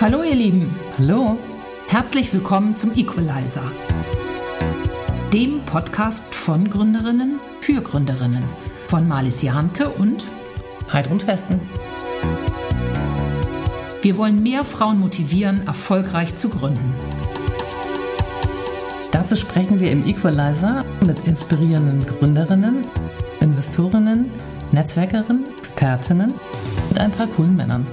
Hallo ihr Lieben, Hallo. herzlich willkommen zum Equalizer, dem Podcast von Gründerinnen für Gründerinnen von Marlies Jahnke und Heidrun Westen. wir wollen mehr Frauen motivieren, erfolgreich zu gründen. Dazu sprechen wir im Equalizer mit inspirierenden Gründerinnen, Investorinnen, Netzwerkerinnen, Expertinnen und ein paar coolen Männern.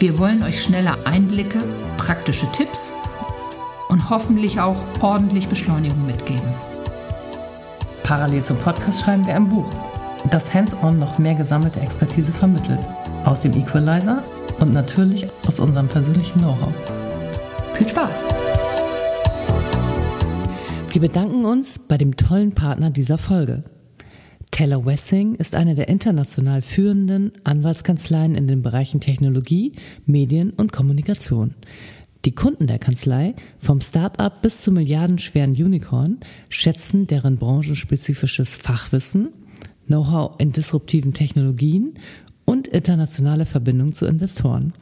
Wir wollen euch schnelle Einblicke, praktische Tipps und hoffentlich auch ordentlich Beschleunigung mitgeben. Parallel zum Podcast schreiben wir ein Buch, das hands-on noch mehr gesammelte Expertise vermittelt. Aus dem Equalizer und natürlich aus unserem persönlichen Know-how. Viel Spaß! Wir bedanken uns bei dem tollen Partner dieser Folge. Taylor Wessing ist eine der international führenden Anwaltskanzleien in den Bereichen Technologie, Medien und Kommunikation. Die Kunden der Kanzlei, vom Start-up bis zum milliardenschweren Unicorn, schätzen deren branchenspezifisches Fachwissen, Know-how in disruptiven Technologien und internationale Verbindung zu Investoren.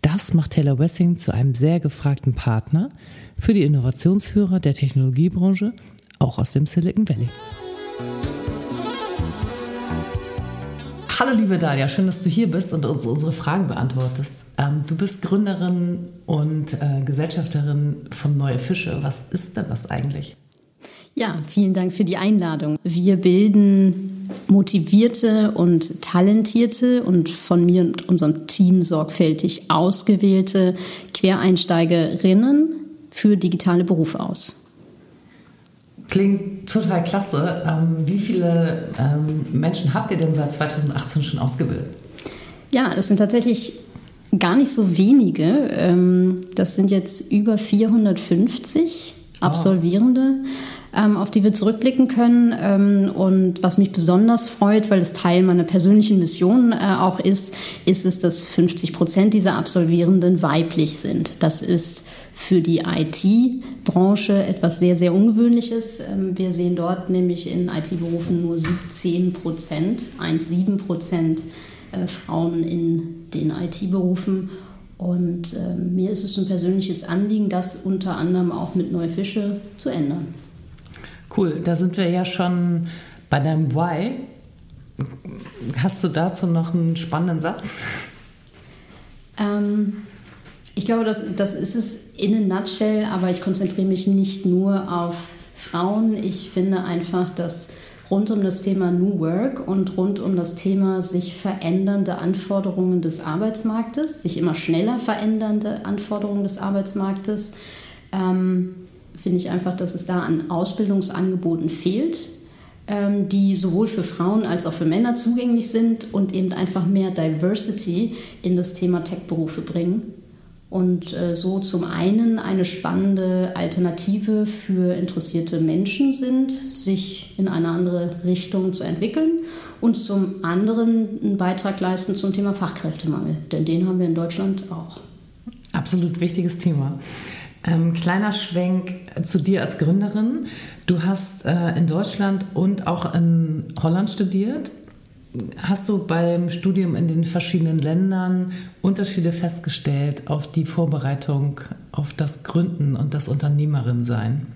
Das macht Taylor Wessing zu einem sehr gefragten Partner für die Innovationsführer der Technologiebranche, auch aus dem Silicon Valley. Hallo liebe Dalia, schön, dass du hier bist und uns unsere Fragen beantwortest. Ähm, du bist Gründerin und äh, Gesellschafterin von Neue Fische. Was ist denn das eigentlich? Ja, vielen Dank für die Einladung. Wir bilden motivierte und talentierte und von mir und unserem Team sorgfältig ausgewählte Quereinsteigerinnen für digitale Berufe aus. Klingt total klasse. Ähm, wie viele ähm, Menschen habt ihr denn seit 2018 schon ausgebildet? Ja, es sind tatsächlich gar nicht so wenige. Ähm, das sind jetzt über 450 Absolvierende, ähm, auf die wir zurückblicken können. Ähm, und was mich besonders freut, weil es Teil meiner persönlichen Mission äh, auch ist, ist es, dass 50 Prozent dieser Absolvierenden weiblich sind. Das ist für die IT-Branche etwas sehr, sehr Ungewöhnliches. Ähm, Wir sehen dort nämlich in IT-Berufen nur 17 Prozent, 1,7 Prozent äh, Frauen in den IT-Berufen. Und äh, mir ist es ein persönliches Anliegen, das unter anderem auch mit Neue Fische zu ändern. Cool, da sind wir ja schon bei deinem Why. Hast du dazu noch einen spannenden Satz? Ähm, ich glaube, das, das ist es in a nutshell, aber ich konzentriere mich nicht nur auf Frauen. Ich finde einfach, dass rund um das Thema New Work und rund um das Thema sich verändernde Anforderungen des Arbeitsmarktes, sich immer schneller verändernde Anforderungen des Arbeitsmarktes, ähm, finde ich einfach, dass es da an Ausbildungsangeboten fehlt, ähm, die sowohl für Frauen als auch für Männer zugänglich sind und eben einfach mehr Diversity in das Thema Tech-Berufe bringen. Und äh, so zum einen eine spannende Alternative für interessierte Menschen sind, sich in eine andere Richtung zu entwickeln und zum anderen einen Beitrag leisten zum Thema Fachkräftemangel, denn den haben wir in Deutschland auch. Absolut wichtiges Thema. Ähm, kleiner Schwenk zu dir als Gründerin. Du hast äh, in Deutschland und auch in Holland studiert. Hast du beim Studium in den verschiedenen Ländern Unterschiede festgestellt auf die Vorbereitung auf das Gründen und das Unternehmerin-Sein?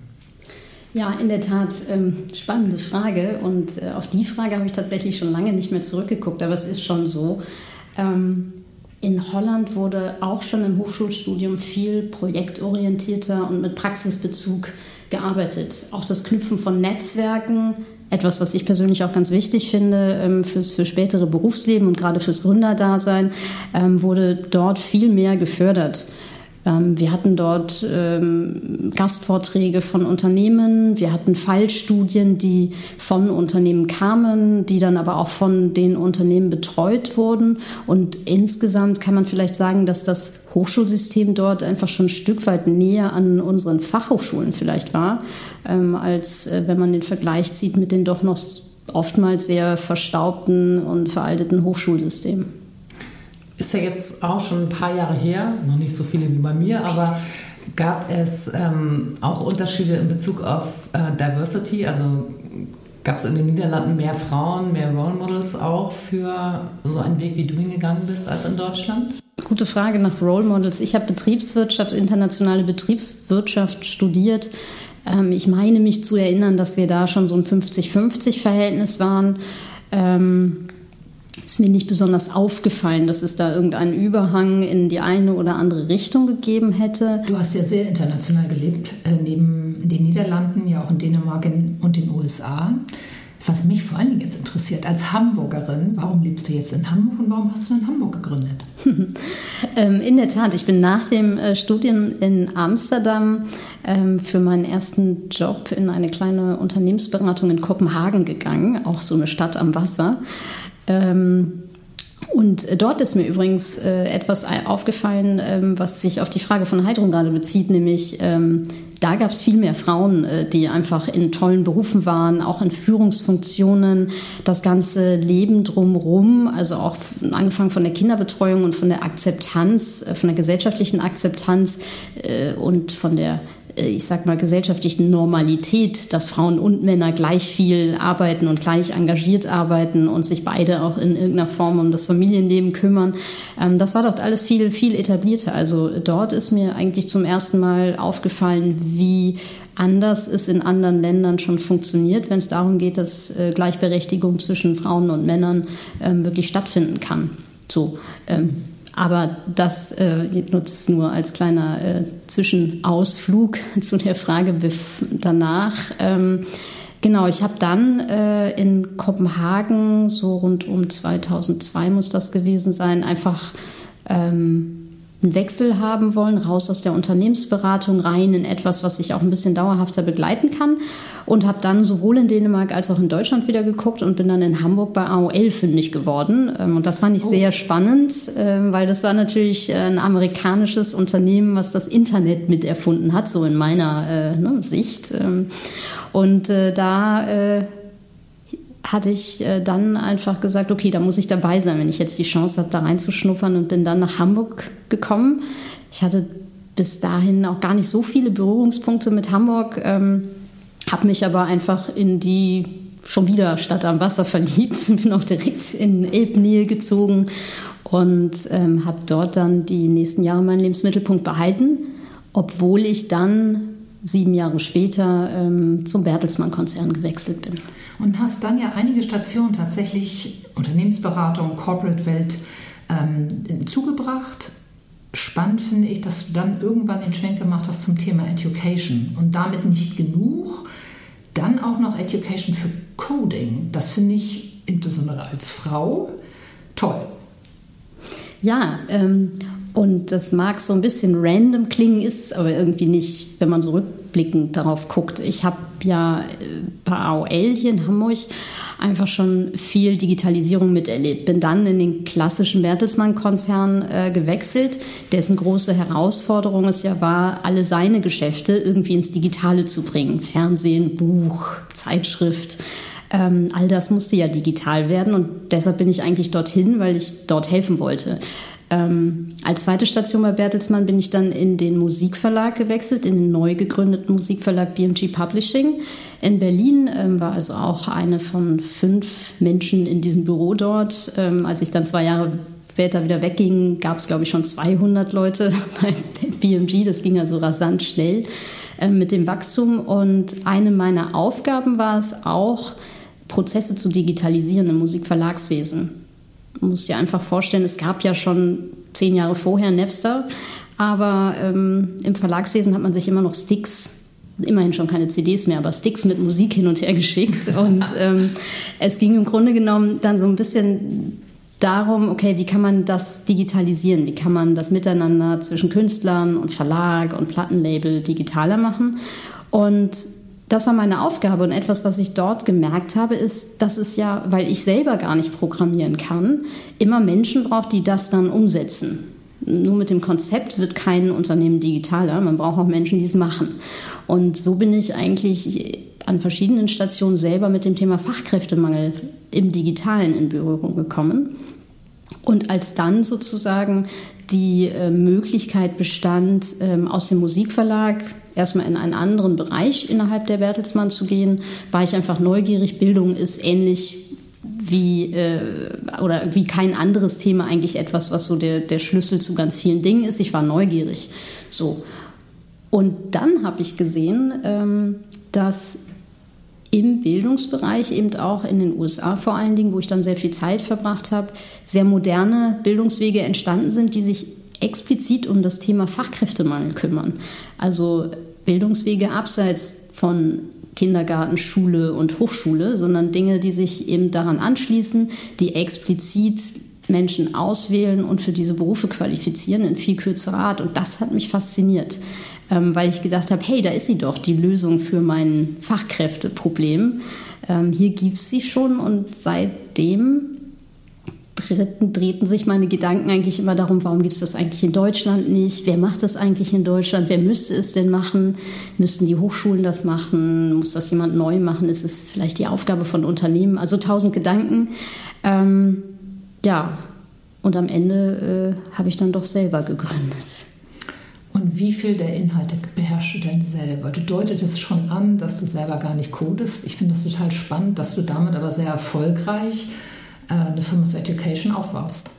Ja, in der Tat, ähm, spannende Frage. Und äh, auf die Frage habe ich tatsächlich schon lange nicht mehr zurückgeguckt, aber es ist schon so. Ähm, in Holland wurde auch schon im Hochschulstudium viel projektorientierter und mit Praxisbezug gearbeitet. Auch das Knüpfen von Netzwerken, etwas, was ich persönlich auch ganz wichtig finde ähm, fürs, für spätere Berufsleben und gerade fürs Gründerdasein, ähm, wurde dort viel mehr gefördert. Ähm, wir hatten dort ähm, Gastvorträge von Unternehmen, wir hatten Fallstudien, die von Unternehmen kamen, die dann aber auch von den Unternehmen betreut wurden. Und insgesamt kann man vielleicht sagen, dass das Hochschulsystem dort einfach schon ein Stück weit näher an unseren Fachhochschulen vielleicht war, ähm, als äh, wenn man den Vergleich zieht mit den doch noch oftmals sehr verstaubten und veralteten Hochschulsystemen. Ist ja jetzt auch schon ein paar Jahre her, noch nicht so viele wie bei mir, aber gab es ähm, auch Unterschiede in Bezug auf äh, Diversity? Also gab es in den Niederlanden mehr Frauen, mehr Role Models auch für so einen Weg, wie du hingegangen bist, als in Deutschland? Gute Frage nach Role Models. Ich habe Betriebswirtschaft, internationale Betriebswirtschaft studiert. Ähm, ich meine mich zu erinnern, dass wir da schon so ein 50-50-Verhältnis waren. Ähm, ist mir nicht besonders aufgefallen, dass es da irgendeinen Überhang in die eine oder andere Richtung gegeben hätte. Du hast ja sehr international gelebt, äh, neben den Niederlanden, ja auch in Dänemark und den USA. Was mich vor allen Dingen jetzt interessiert, als Hamburgerin, warum lebst du jetzt in Hamburg und warum hast du in Hamburg gegründet? Ähm, in der Tat, ich bin nach dem äh, Studium in Amsterdam ähm, für meinen ersten Job in eine kleine Unternehmensberatung in Kopenhagen gegangen, auch so eine Stadt am Wasser. Ähm, und dort ist mir übrigens äh, etwas aufgefallen, ähm, was sich auf die Frage von Heidrun gerade bezieht, nämlich ähm, da gab es viel mehr Frauen, äh, die einfach in tollen Berufen waren, auch in Führungsfunktionen, das ganze Leben drumherum, also auch angefangen von der Kinderbetreuung und von der Akzeptanz, äh, von der gesellschaftlichen Akzeptanz äh, und von der ich sag mal, gesellschaftlichen Normalität, dass Frauen und Männer gleich viel arbeiten und gleich engagiert arbeiten und sich beide auch in irgendeiner Form um das Familienleben kümmern. Ähm, das war dort alles viel, viel etablierter. Also dort ist mir eigentlich zum ersten Mal aufgefallen, wie anders es in anderen Ländern schon funktioniert, wenn es darum geht, dass äh, Gleichberechtigung zwischen Frauen und Männern ähm, wirklich stattfinden kann. So. Ähm, aber das äh, nutzt nur als kleiner äh, Zwischenausflug zu der Frage danach. Ähm, genau, ich habe dann äh, in Kopenhagen, so rund um 2002 muss das gewesen sein, einfach ähm, einen Wechsel haben wollen, raus aus der Unternehmensberatung, rein in etwas, was ich auch ein bisschen dauerhafter begleiten kann. Und habe dann sowohl in Dänemark als auch in Deutschland wieder geguckt und bin dann in Hamburg bei AOL fündig geworden. Ähm, und das fand ich oh. sehr spannend, ähm, weil das war natürlich äh, ein amerikanisches Unternehmen, was das Internet miterfunden hat, so in meiner äh, ne, Sicht. Ähm, und äh, da hatte ich äh, dann einfach gesagt, okay, da muss ich dabei sein, wenn ich jetzt die Chance habe, da reinzuschnuppern und bin dann nach Hamburg gekommen. Ich hatte bis dahin auch gar nicht so viele Berührungspunkte mit Hamburg, ähm, habe mich aber einfach in die schon wieder Stadt am Wasser verliebt, bin auch direkt in Elbnähe gezogen und ähm, habe dort dann die nächsten Jahre meinen Lebensmittelpunkt behalten, obwohl ich dann sieben Jahre später ähm, zum Bertelsmann-Konzern gewechselt bin. Und hast dann ja einige Stationen tatsächlich, Unternehmensberatung, Corporate-Welt, ähm, zugebracht. Spannend finde ich, dass du dann irgendwann den Schwenk gemacht hast zum Thema Education und damit nicht genug, dann auch noch Education für Coding. Das finde ich insbesondere als Frau toll. Ja, ähm, und das mag so ein bisschen random klingen, ist aber irgendwie nicht, wenn man so rückblickend darauf guckt. Ich habe ja äh, bei AOL hier in Hamburg einfach schon viel Digitalisierung miterlebt. Bin dann in den klassischen Bertelsmann-Konzern äh, gewechselt, dessen große Herausforderung es ja war, alle seine Geschäfte irgendwie ins Digitale zu bringen. Fernsehen, Buch, Zeitschrift. Ähm, all das musste ja digital werden und deshalb bin ich eigentlich dorthin, weil ich dort helfen wollte. Ähm, als zweite Station bei Bertelsmann bin ich dann in den Musikverlag gewechselt, in den neu gegründeten Musikverlag BMG Publishing. In Berlin ähm, war also auch eine von fünf Menschen in diesem Büro dort. Ähm, als ich dann zwei Jahre später wieder wegging, gab es, glaube ich, schon 200 Leute bei BMG. Das ging also rasant schnell äh, mit dem Wachstum. Und eine meiner Aufgaben war es auch, Prozesse zu digitalisieren im Musikverlagswesen. Du musst dir einfach vorstellen, es gab ja schon zehn Jahre vorher Napster, aber ähm, im Verlagswesen hat man sich immer noch Sticks immerhin schon keine CDs mehr, aber Sticks mit Musik hin und her geschickt. Und ähm, es ging im Grunde genommen dann so ein bisschen darum, okay, wie kann man das digitalisieren? Wie kann man das Miteinander zwischen Künstlern und Verlag und Plattenlabel digitaler machen? Und das war meine Aufgabe und etwas, was ich dort gemerkt habe, ist, dass es ja, weil ich selber gar nicht programmieren kann, immer Menschen braucht, die das dann umsetzen. Nur mit dem Konzept wird kein Unternehmen digitaler. Man braucht auch Menschen, die es machen. Und so bin ich eigentlich an verschiedenen Stationen selber mit dem Thema Fachkräftemangel im Digitalen in Berührung gekommen. Und als dann sozusagen die äh, Möglichkeit bestand, ähm, aus dem Musikverlag erstmal in einen anderen Bereich innerhalb der Bertelsmann zu gehen, war ich einfach neugierig. Bildung ist ähnlich wie äh, oder wie kein anderes Thema eigentlich etwas, was so der, der Schlüssel zu ganz vielen Dingen ist. Ich war neugierig. So. Und dann habe ich gesehen, ähm, dass im Bildungsbereich, eben auch in den USA vor allen Dingen, wo ich dann sehr viel Zeit verbracht habe, sehr moderne Bildungswege entstanden sind, die sich explizit um das Thema Fachkräftemangel kümmern. Also Bildungswege abseits von Kindergarten, Schule und Hochschule, sondern Dinge, die sich eben daran anschließen, die explizit Menschen auswählen und für diese Berufe qualifizieren in viel kürzerer Art. Und das hat mich fasziniert, weil ich gedacht habe, hey, da ist sie doch, die Lösung für mein Fachkräfteproblem. Ähm, hier gibt es sie schon und seitdem drehten, drehten sich meine Gedanken eigentlich immer darum, warum gibt es das eigentlich in Deutschland nicht? Wer macht das eigentlich in Deutschland? Wer müsste es denn machen? Müssten die Hochschulen das machen? Muss das jemand neu machen? Ist es vielleicht die Aufgabe von Unternehmen? Also tausend Gedanken. Ähm, ja, und am Ende äh, habe ich dann doch selber gegründet. Und wie viel der Inhalte beherrschst du denn selber? Du deutetest schon an, dass du selber gar nicht codest. Ich finde das total spannend, dass du damit aber sehr erfolgreich äh, eine Firma of Education aufbaust?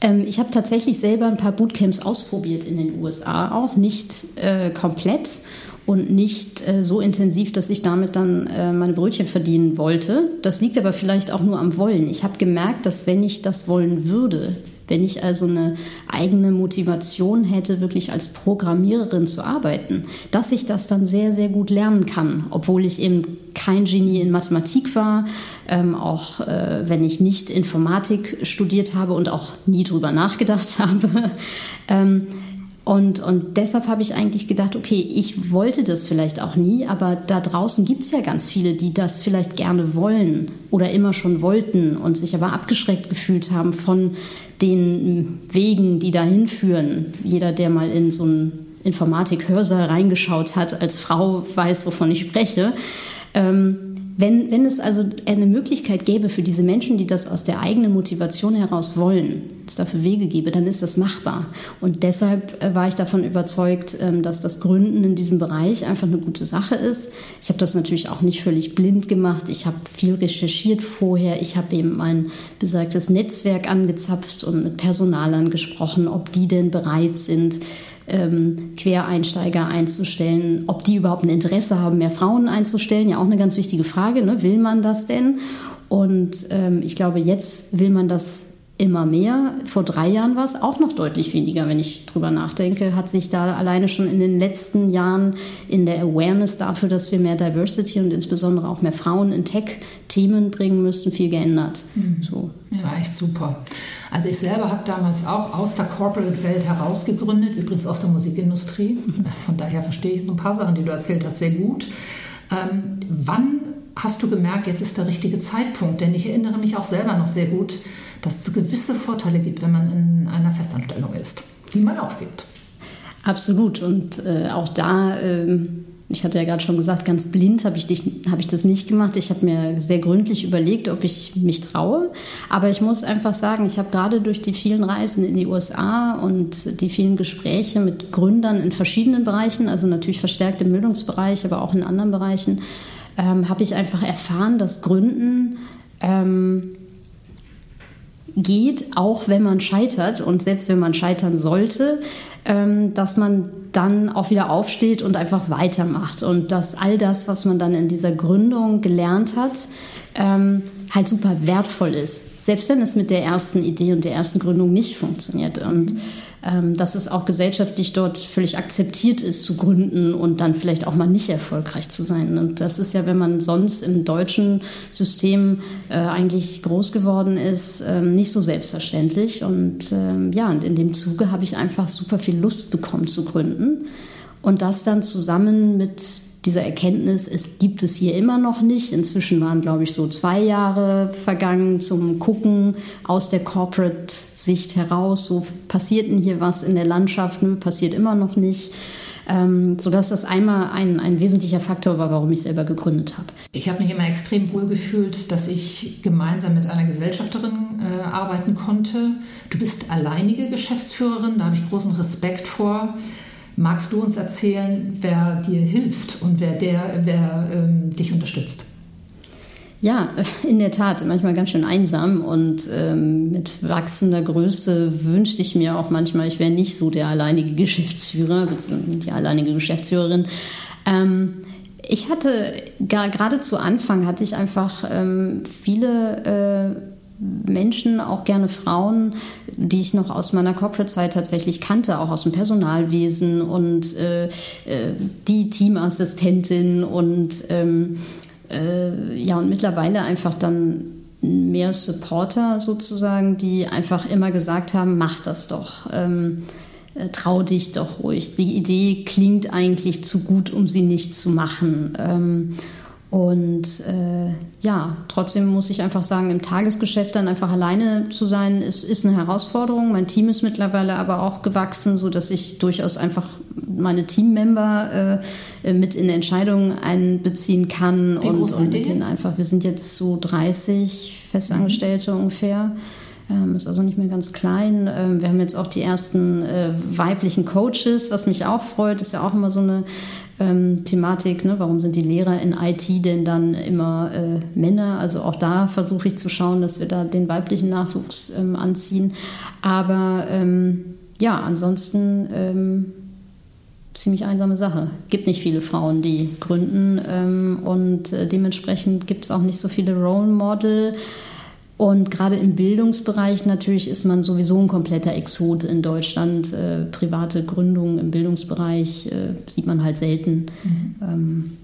Ähm, ich habe tatsächlich selber ein paar Bootcamps ausprobiert in den USA, auch nicht äh, komplett und nicht äh, so intensiv, dass ich damit dann äh, meine Brötchen verdienen wollte. Das liegt aber vielleicht auch nur am Wollen. Ich habe gemerkt, dass wenn ich das wollen würde, wenn ich also eine eigene Motivation hätte, wirklich als Programmiererin zu arbeiten, dass ich das dann sehr, sehr gut lernen kann, obwohl ich eben kein Genie in Mathematik war, ähm, auch äh, wenn ich nicht Informatik studiert habe und auch nie drüber nachgedacht habe. ähm, und, und deshalb habe ich eigentlich gedacht, okay, ich wollte das vielleicht auch nie, aber da draußen gibt es ja ganz viele, die das vielleicht gerne wollen oder immer schon wollten und sich aber abgeschreckt gefühlt haben von den Wegen, die dahin führen. Jeder, der mal in so einen Informatik-Hörsaal reingeschaut hat, als Frau weiß, wovon ich spreche. Ähm, wenn, wenn es also eine Möglichkeit gäbe für diese Menschen, die das aus der eigenen Motivation heraus wollen, es dafür Wege gäbe, dann ist das machbar. Und deshalb äh, war ich davon überzeugt, ähm, dass das Gründen in diesem Bereich einfach eine gute Sache ist. Ich habe das natürlich auch nicht völlig blind gemacht. Ich habe viel recherchiert vorher. Ich habe eben mein besagtes Netzwerk angezapft und mit Personalern gesprochen, ob die denn bereit sind, ähm, Quereinsteiger einzustellen, ob die überhaupt ein Interesse haben, mehr Frauen einzustellen. Ja, auch eine ganz wichtige Frage. Ne? Will man das denn? Und ähm, ich glaube, jetzt will man das immer mehr. Vor drei Jahren war es auch noch deutlich weniger, wenn ich drüber nachdenke. Hat sich da alleine schon in den letzten Jahren in der Awareness dafür, dass wir mehr Diversity und insbesondere auch mehr Frauen in Tech-Themen bringen müssen, viel geändert. Mhm. So. Ja, echt super. Also ich selber habe damals auch aus der Corporate-Welt herausgegründet, übrigens aus der Musikindustrie. Von daher verstehe ich so ein paar Sachen, die du erzählt hast, sehr gut. Ähm, wann hast du gemerkt, jetzt ist der richtige Zeitpunkt? Denn ich erinnere mich auch selber noch sehr gut, dass es gewisse Vorteile gibt, wenn man in einer Festanstellung ist, die man aufgibt. Absolut. Und äh, auch da, äh, ich hatte ja gerade schon gesagt, ganz blind habe ich, hab ich das nicht gemacht. Ich habe mir sehr gründlich überlegt, ob ich mich traue. Aber ich muss einfach sagen, ich habe gerade durch die vielen Reisen in die USA und die vielen Gespräche mit Gründern in verschiedenen Bereichen, also natürlich verstärkt im Bildungsbereich, aber auch in anderen Bereichen, ähm, habe ich einfach erfahren, dass Gründen ähm, geht, auch wenn man scheitert und selbst wenn man scheitern sollte, ähm, dass man dann auch wieder aufsteht und einfach weitermacht und dass all das, was man dann in dieser Gründung gelernt hat, ähm, halt super wertvoll ist. Selbst wenn es mit der ersten Idee und der ersten Gründung nicht funktioniert. Und ähm, dass es auch gesellschaftlich dort völlig akzeptiert ist, zu gründen und dann vielleicht auch mal nicht erfolgreich zu sein. Und das ist ja, wenn man sonst im deutschen System äh, eigentlich groß geworden ist, äh, nicht so selbstverständlich. Und äh, ja, und in dem Zuge habe ich einfach super viel Lust bekommen zu gründen. Und das dann zusammen mit dieser Erkenntnis, es gibt es hier immer noch nicht. Inzwischen waren, glaube ich, so zwei Jahre vergangen zum Gucken aus der Corporate-Sicht heraus. So passiert denn hier was in der Landschaft? Ne? Passiert immer noch nicht. Ähm, sodass das einmal ein, ein wesentlicher Faktor war, warum ich selber gegründet habe. Ich habe mich immer extrem wohl gefühlt, dass ich gemeinsam mit einer Gesellschafterin äh, arbeiten konnte. Du bist alleinige Geschäftsführerin, da habe ich großen Respekt vor. Magst du uns erzählen, wer dir hilft und wer, der, wer ähm, dich unterstützt? Ja, in der Tat, manchmal ganz schön einsam und ähm, mit wachsender Größe wünschte ich mir auch manchmal, ich wäre nicht so der alleinige Geschäftsführer, beziehungsweise die alleinige Geschäftsführerin. Ähm, ich hatte gerade zu Anfang hatte ich einfach ähm, viele äh, Menschen, auch gerne Frauen, die ich noch aus meiner Corporate-Zeit tatsächlich kannte, auch aus dem Personalwesen und äh, äh, die Teamassistentin und ähm, äh, ja, und mittlerweile einfach dann mehr Supporter sozusagen, die einfach immer gesagt haben, mach das doch. Ähm, äh, trau dich doch ruhig. Die Idee klingt eigentlich zu gut, um sie nicht zu machen. Ähm, und äh, ja, trotzdem muss ich einfach sagen, im Tagesgeschäft dann einfach alleine zu sein, ist, ist eine Herausforderung. Mein Team ist mittlerweile aber auch gewachsen, sodass ich durchaus einfach meine Teammember äh, mit in Entscheidungen einbeziehen kann. Wie groß und, und mit denen einfach, wir sind jetzt so 30 Festangestellte mhm. ungefähr. Ähm, ist also nicht mehr ganz klein. Ähm, wir haben jetzt auch die ersten äh, weiblichen Coaches, was mich auch freut. Ist ja auch immer so eine ähm, Thematik. Ne? Warum sind die Lehrer in IT denn dann immer äh, Männer? Also auch da versuche ich zu schauen, dass wir da den weiblichen Nachwuchs ähm, anziehen. Aber ähm, ja, ansonsten ähm, ziemlich einsame Sache. Gibt nicht viele Frauen, die gründen ähm, und äh, dementsprechend gibt es auch nicht so viele Role Model. Und gerade im Bildungsbereich natürlich ist man sowieso ein kompletter Exot in Deutschland. Äh, private Gründungen im Bildungsbereich äh, sieht man halt selten. Mhm. Ähm,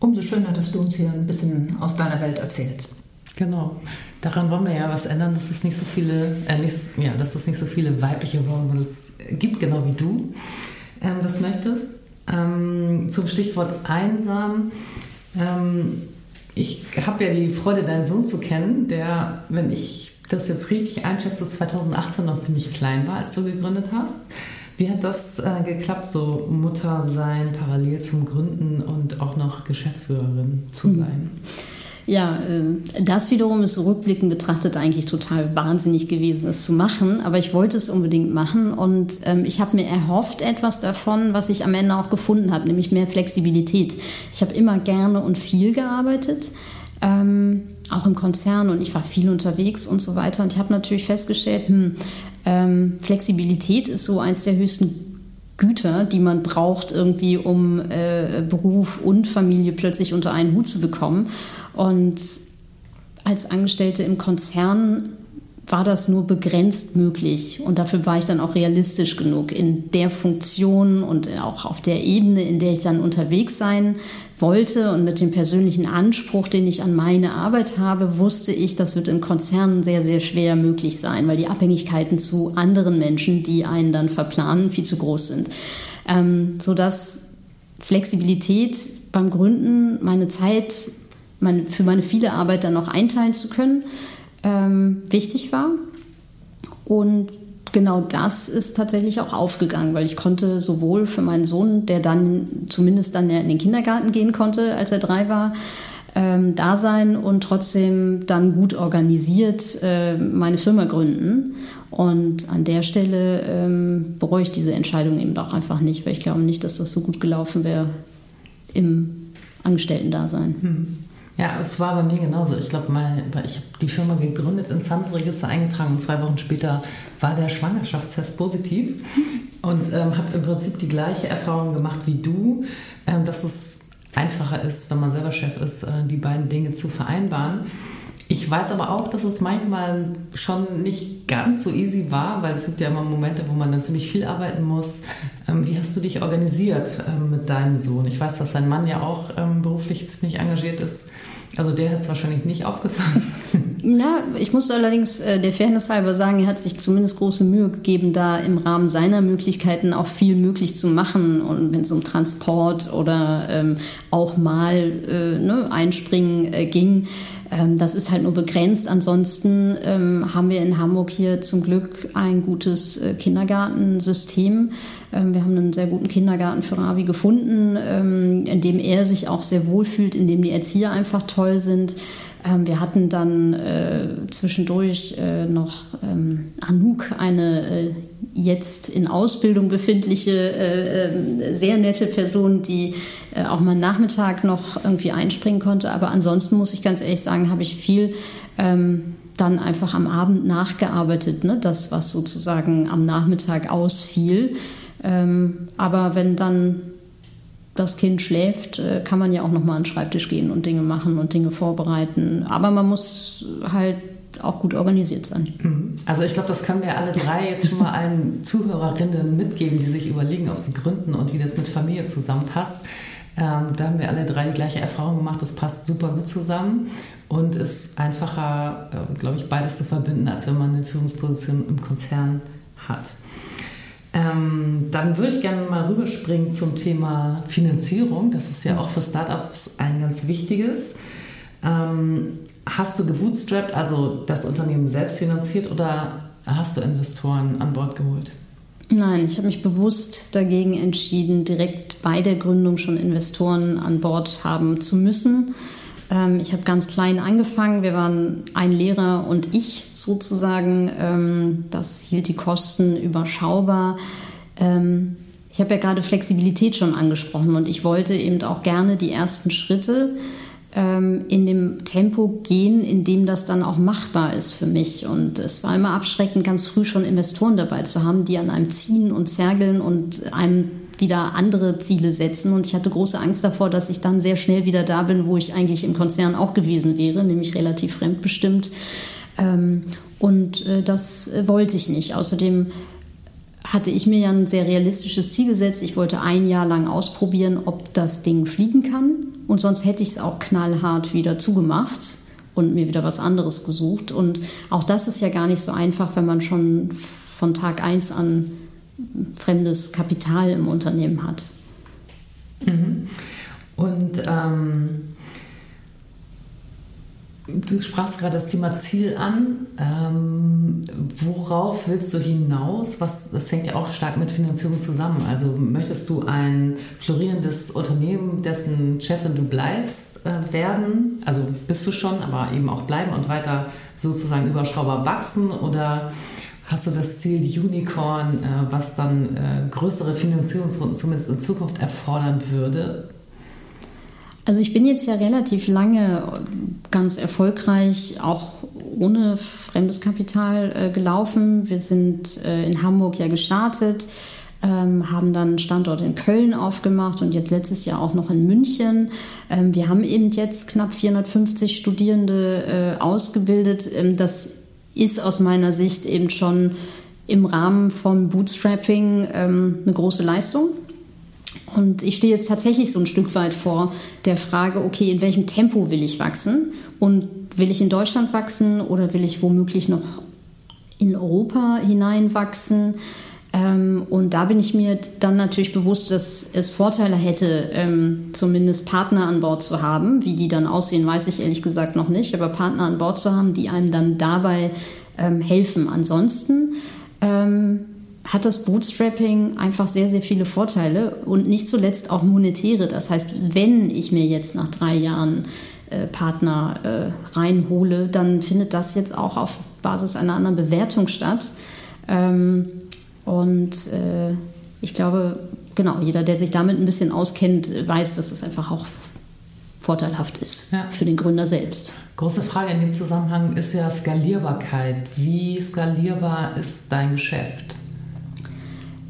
Umso schöner, dass du uns hier ein bisschen aus deiner Welt erzählst. Genau. Daran wollen wir ja was ändern, dass es nicht so viele, äh, nicht, ja, dass es nicht so viele weibliche Role Models gibt, genau wie du ähm, das möchtest. Ähm, zum Stichwort einsam. Ähm, ich habe ja die Freude, deinen Sohn zu kennen, der, wenn ich das jetzt richtig einschätze, 2018 noch ziemlich klein war, als du gegründet hast. Wie hat das äh, geklappt, so Mutter sein, parallel zum Gründen und auch noch Geschäftsführerin zu hm. sein? Mhm. Ja, äh, das wiederum ist rückblickend betrachtet eigentlich total wahnsinnig gewesen, es zu machen. Aber ich wollte es unbedingt machen und ähm, ich habe mir erhofft etwas davon, was ich am Ende auch gefunden habe, nämlich mehr Flexibilität. Ich habe immer gerne und viel gearbeitet. Ähm, auch im Konzern und ich war viel unterwegs und so weiter. Und ich habe natürlich festgestellt, hm, ähm, Flexibilität ist so eins der höchsten Güter, die man braucht, irgendwie, um äh, Beruf und Familie plötzlich unter einen Hut zu bekommen. Und als Angestellte im Konzern war das nur begrenzt möglich. Und dafür war ich dann auch realistisch genug in der Funktion und auch auf der Ebene, in der ich dann unterwegs sein wollte und mit dem persönlichen Anspruch, den ich an meine Arbeit habe, wusste ich, das wird im Konzern sehr, sehr schwer möglich sein, weil die Abhängigkeiten zu anderen Menschen, die einen dann verplanen, viel zu groß sind. Ähm, sodass Flexibilität beim Gründen, meine Zeit meine, für meine viele Arbeit dann noch einteilen zu können, ähm, wichtig war. Und genau das ist tatsächlich auch aufgegangen, weil ich konnte sowohl für meinen Sohn, der dann zumindest dann in den Kindergarten gehen konnte, als er drei war, ähm, da sein und trotzdem dann gut organisiert äh, meine Firma gründen. Und an der Stelle ähm, bereue ich diese Entscheidung eben auch einfach nicht, weil ich glaube nicht, dass das so gut gelaufen wäre im Angestellten-Dasein. Hm. Ja, es war bei mir genauso. Ich glaube, ich habe die Firma gegründet, ins Handelsregister eingetragen und zwei Wochen später war der Schwangerschaftstest positiv und ähm, habe im Prinzip die gleiche Erfahrung gemacht wie du, ähm, dass es einfacher ist, wenn man selber Chef ist, äh, die beiden Dinge zu vereinbaren. Ich weiß aber auch, dass es manchmal schon nicht ganz so easy war, weil es gibt ja immer Momente, wo man dann ziemlich viel arbeiten muss. Ähm, wie hast du dich organisiert ähm, mit deinem Sohn? Ich weiß, dass dein Mann ja auch ähm, beruflich ziemlich engagiert ist. Also der hat es wahrscheinlich nicht aufgefangen. Na, ich muss allerdings äh, der Fairness halber sagen, er hat sich zumindest große Mühe gegeben, da im Rahmen seiner Möglichkeiten auch viel möglich zu machen. Und wenn es um Transport oder ähm, auch mal äh, ne, einspringen äh, ging, ähm, das ist halt nur begrenzt. Ansonsten ähm, haben wir in Hamburg hier zum Glück ein gutes äh, Kindergartensystem. Ähm, wir haben einen sehr guten Kindergarten für Ravi gefunden, ähm, in dem er sich auch sehr wohl fühlt, in dem die Erzieher einfach toll sind. Ähm, wir hatten dann äh, zwischendurch äh, noch ähm, Anouk, eine äh, jetzt in Ausbildung befindliche, äh, äh, sehr nette Person, die äh, auch mal Nachmittag noch irgendwie einspringen konnte. Aber ansonsten muss ich ganz ehrlich sagen, habe ich viel ähm, dann einfach am Abend nachgearbeitet, ne? das, was sozusagen am Nachmittag ausfiel. Ähm, aber wenn dann das Kind schläft, äh, kann man ja auch noch mal an den Schreibtisch gehen und Dinge machen und Dinge vorbereiten. Aber man muss halt auch gut organisiert sein. Mhm. Also ich glaube, das können wir alle drei jetzt schon mal allen Zuhörerinnen mitgeben, die sich überlegen, ob sie gründen und wie das mit Familie zusammenpasst. Ähm, da haben wir alle drei die gleiche Erfahrung gemacht. Das passt super gut zusammen und ist einfacher, äh, glaube ich, beides zu verbinden, als wenn man eine Führungsposition im Konzern hat. Ähm, dann würde ich gerne mal rüberspringen zum Thema Finanzierung. Das ist ja auch für Startups ein ganz wichtiges. Ähm, hast du gebootstrapped, also das Unternehmen selbst finanziert oder hast du Investoren an Bord geholt? Nein, ich habe mich bewusst dagegen entschieden, direkt bei der Gründung schon Investoren an Bord haben zu müssen. Ähm, ich habe ganz klein angefangen. Wir waren ein Lehrer und ich sozusagen. Ähm, das hielt die Kosten überschaubar. Ähm, ich habe ja gerade Flexibilität schon angesprochen und ich wollte eben auch gerne die ersten Schritte in dem Tempo gehen, in dem das dann auch machbar ist für mich. Und es war immer abschreckend, ganz früh schon Investoren dabei zu haben, die an einem ziehen und zergeln und einem wieder andere Ziele setzen. Und ich hatte große Angst davor, dass ich dann sehr schnell wieder da bin, wo ich eigentlich im Konzern auch gewesen wäre, nämlich relativ fremdbestimmt. Ähm, und äh, das wollte ich nicht. Außerdem hatte ich mir ja ein sehr realistisches Ziel gesetzt. Ich wollte ein Jahr lang ausprobieren, ob das Ding fliegen kann. Und sonst hätte ich es auch knallhart wieder zugemacht und mir wieder was anderes gesucht. Und auch das ist ja gar nicht so einfach, wenn man schon von Tag 1 an fremdes Kapital im Unternehmen hat. Mhm. Und ähm, du sprachst gerade das Thema Ziel an. Ähm, worauf willst du hinaus? Was, das hängt ja auch stark mit Finanzierung zusammen. Also möchtest du ein florierendes Unternehmen, dessen Chefin du bleibst, äh, werden? Also bist du schon, aber eben auch bleiben und weiter sozusagen überschaubar wachsen? Oder Hast du das Ziel Unicorn, äh, was dann äh, größere Finanzierungsrunden zumindest in Zukunft erfordern würde? Also ich bin jetzt ja relativ lange ganz erfolgreich, auch ohne fremdes Kapital äh, gelaufen. Wir sind in Hamburg ja gestartet, ähm, haben dann einen Standort in Köln aufgemacht und jetzt letztes Jahr auch noch in München. Ähm, wir haben eben jetzt knapp 450 Studierende ausgebildet. Ähm, das ist aus meiner Sicht eben schon im Rahmen von Bootstrapping ähm, eine große Leistung. Und ich stehe jetzt tatsächlich so ein Stück weit vor der Frage, okay, in welchem Tempo will ich wachsen? Und will ich in Deutschland wachsen oder will ich womöglich noch in Europa hineinwachsen? Ähm, und da bin ich mir dann natürlich bewusst, dass es Vorteile hätte, ähm, zumindest Partner an Bord zu haben. Wie die dann aussehen, weiß ich ehrlich gesagt noch nicht. Aber Partner an Bord zu haben, die einem dann dabei ähm, helfen. Ansonsten hat das Bootstrapping einfach sehr, sehr viele Vorteile und nicht zuletzt auch monetäre. Das heißt, wenn ich mir jetzt nach drei Jahren äh, Partner äh, reinhole, dann findet das jetzt auch auf Basis einer anderen Bewertung statt. Ähm, und äh, ich glaube, genau, jeder, der sich damit ein bisschen auskennt, weiß, dass es einfach auch vorteilhaft ist ja. für den Gründer selbst. Große Frage in dem Zusammenhang ist ja Skalierbarkeit. Wie skalierbar ist dein Geschäft?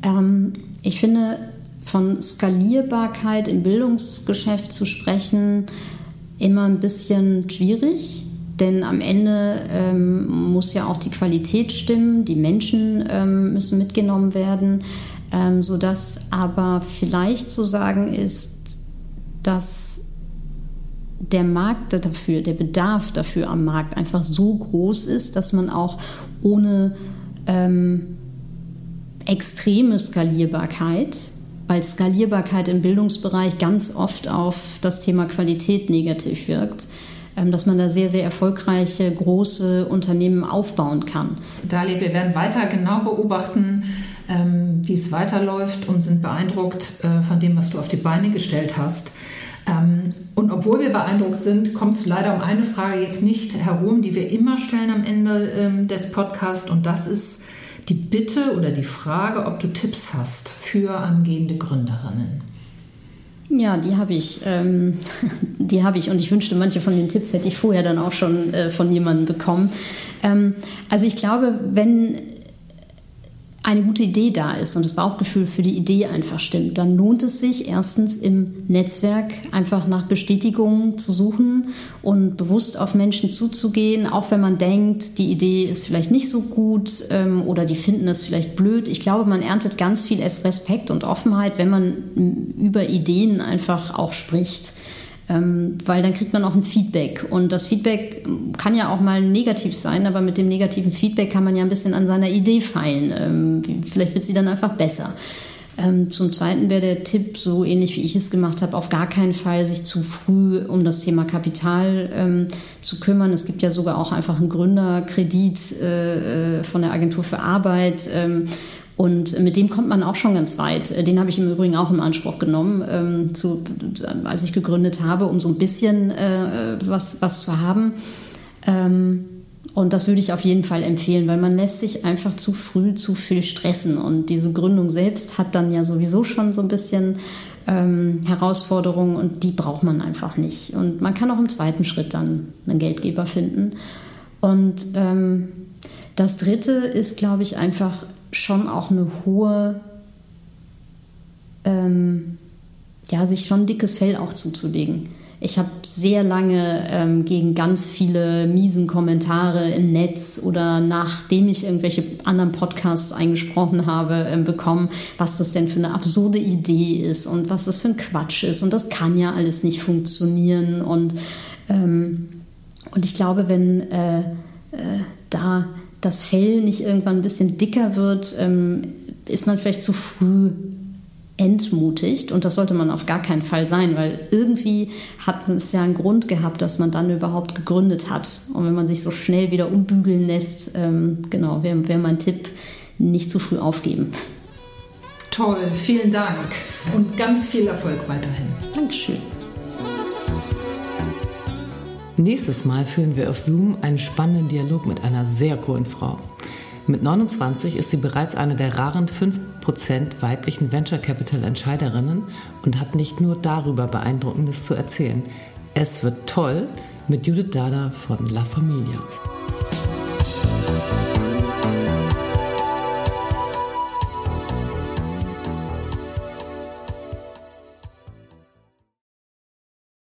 Ähm, ich finde, von Skalierbarkeit im Bildungsgeschäft zu sprechen, immer ein bisschen schwierig. Denn am Ende ähm, muss ja auch die Qualität stimmen, die Menschen ähm, müssen mitgenommen werden, ähm, sodass aber vielleicht zu sagen ist, dass der Markt dafür, der Bedarf dafür am Markt einfach so groß ist, dass man auch ohne ähm, extreme Skalierbarkeit, weil Skalierbarkeit im Bildungsbereich ganz oft auf das Thema Qualität negativ wirkt, dass man da sehr, sehr erfolgreiche große Unternehmen aufbauen kann. Dali, wir werden weiter genau beobachten, ähm, wie es weiterläuft und sind beeindruckt äh, von dem, was du auf die Beine gestellt hast. Ähm, und obwohl wir beeindruckt sind, kommst du leider um eine Frage jetzt nicht herum, die wir immer stellen am Ende ähm, des Podcasts. Und das ist die Bitte oder die Frage, ob du Tipps hast für angehende Gründerinnen. Ja, die habe ich. Ähm, die habe ich und ich wünschte, manche von den Tipps hätte ich vorher dann auch schon äh, von jemandem bekommen. Ähm, also ich glaube, wenn eine gute Idee da ist und das Bauchgefühl für die Idee einfach stimmt, dann lohnt es sich erstens im Netzwerk einfach nach Bestätigungen zu suchen und bewusst auf Menschen zuzugehen, auch wenn man denkt, die Idee ist vielleicht nicht so gut ähm, oder die finden es vielleicht blöd. Ich glaube, man erntet ganz viel Respekt und Offenheit, wenn man über Ideen einfach auch spricht. Ähm, weil dann kriegt man auch ein Feedback. Und das Feedback kann ja auch mal negativ sein, aber mit dem negativen Feedback kann man ja ein bisschen an seiner Idee feilen. Ähm, vielleicht wird sie dann einfach besser. Ähm, zum Zweiten wäre der Tipp, so ähnlich wie ich es gemacht habe, auf gar keinen Fall sich zu früh um das Thema Kapital zu kümmern. Es gibt ja sogar auch einfach einen Gründerkredit äh, äh von der Agentur für Arbeit. Und mit dem kommt man auch schon ganz weit. Den habe ich im Übrigen auch in Anspruch genommen, ähm, zu, als ich gegründet habe, um so ein bisschen äh, was, was zu haben. Ähm, und das würde ich auf jeden Fall empfehlen, weil man lässt sich einfach zu früh zu viel stressen. Und diese Gründung selbst hat dann ja sowieso schon so ein bisschen ähm, Herausforderungen und die braucht man einfach nicht. Und man kann auch im zweiten Schritt dann einen Geldgeber finden. Und ähm, das Dritte ist, glaube ich, einfach schon auch eine hohe, ähm, ja, sich schon dickes Fell auch zuzulegen. Ich habe sehr lange ähm, gegen ganz viele miesen Kommentare im Netz oder nachdem ich irgendwelche anderen Podcasts eingesprochen habe, ähm, bekommen, was das denn für eine absurde Idee ist und was das für ein Quatsch ist. Und das kann ja alles nicht funktionieren. Und, ähm, und ich glaube, wenn äh, äh, da das Fell nicht irgendwann ein bisschen dicker wird, ähm, ist man vielleicht zu früh entmutigt und das sollte man auf gar keinen Fall sein, weil irgendwie hat es ja einen Grund gehabt, dass man dann überhaupt gegründet hat. Und wenn man sich so schnell wieder umbügeln lässt, ähm, genau, wäre wär mein Tipp, nicht zu früh aufgeben. Toll, vielen Dank und ganz viel Erfolg weiterhin. Dankeschön. Nächstes Mal führen wir auf Zoom einen spannenden Dialog mit einer sehr coolen Frau. Mit 29 ist sie bereits eine der raren 5% weiblichen Venture Capital Entscheiderinnen und hat nicht nur darüber Beeindruckendes zu erzählen. Es wird toll mit Judith Dada von La Familia.